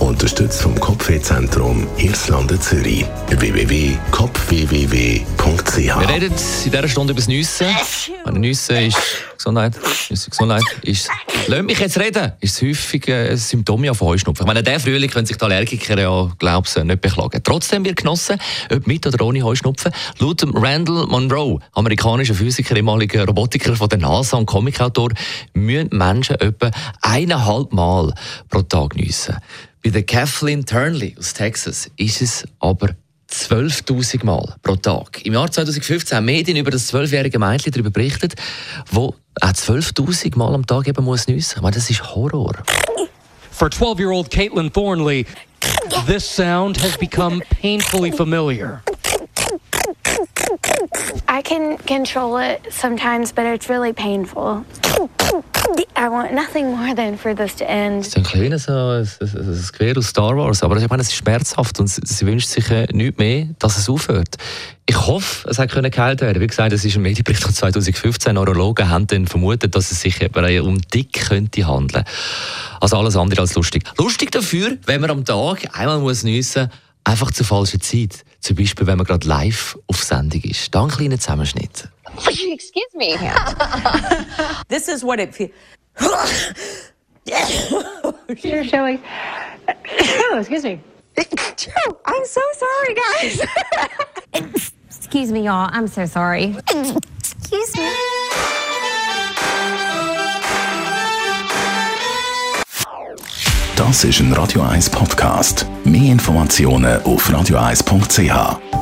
Unterstützt vom Kopfwehzentrum Irlande Zürich. www.kopfwww.ch Wir reden in dieser Stunde über das Nüssen. Nüssen ist Gesundheit. Nüsse, Gesundheit ist. Lass mich jetzt reden. Ist häufig ein Symptom von Heuschnupfen. Ich meine, der Frühling können sich die Allergiker ja, glaubst nicht beklagen. Trotzdem wird genossen, ob mit oder ohne Heuschnupfen. Laut Randall Monroe, amerikanischer Physiker, ehemaliger Robotiker von der NASA und Comicautor, müssen Menschen etwa eineinhalb Mal pro Tag nüssen. Bei der Kathleen Turnley aus Texas ist es aber 12.000 Mal pro Tag. Im Jahr 2015 haben Medien über das zwölfjährige Mädchen darüber berichtet, wo auch 12.000 Mal am Tag eben muss nüssen. Ich meine, das ist Horror. For 12-year-old Caitlin Thornley, this sound has become painfully familiar. I can control it sometimes, but it's really painful. I want nothing more than for this to end. Das ist ein kleines so, ein, ein, ein Gewehr aus Star Wars, aber ich meine, es ist schmerzhaft und sie, wünscht sich äh, nichts mehr, dass es aufhört. Ich hoffe, es hat können geheilt werden. Wie gesagt, es ist ein Medienbericht von 2015. Neurologen haben dann vermutet, dass es sich um dick könnte handeln. Also alles andere als lustig. Lustig dafür, wenn man am Tag einmal muss nüssen, einfach zur falschen Zeit. Zum Beispiel, wenn man gerade live auf Sendung ist. Dann einen kleinen Zusammenschnitt. Excuse me. This is what it feels. You're showing. Excuse me. I'm so sorry, guys. Excuse me, y'all. I'm so sorry. Excuse me. Das ist ein Radio 1 Podcast. Mehr Informationen auf radio1.ch.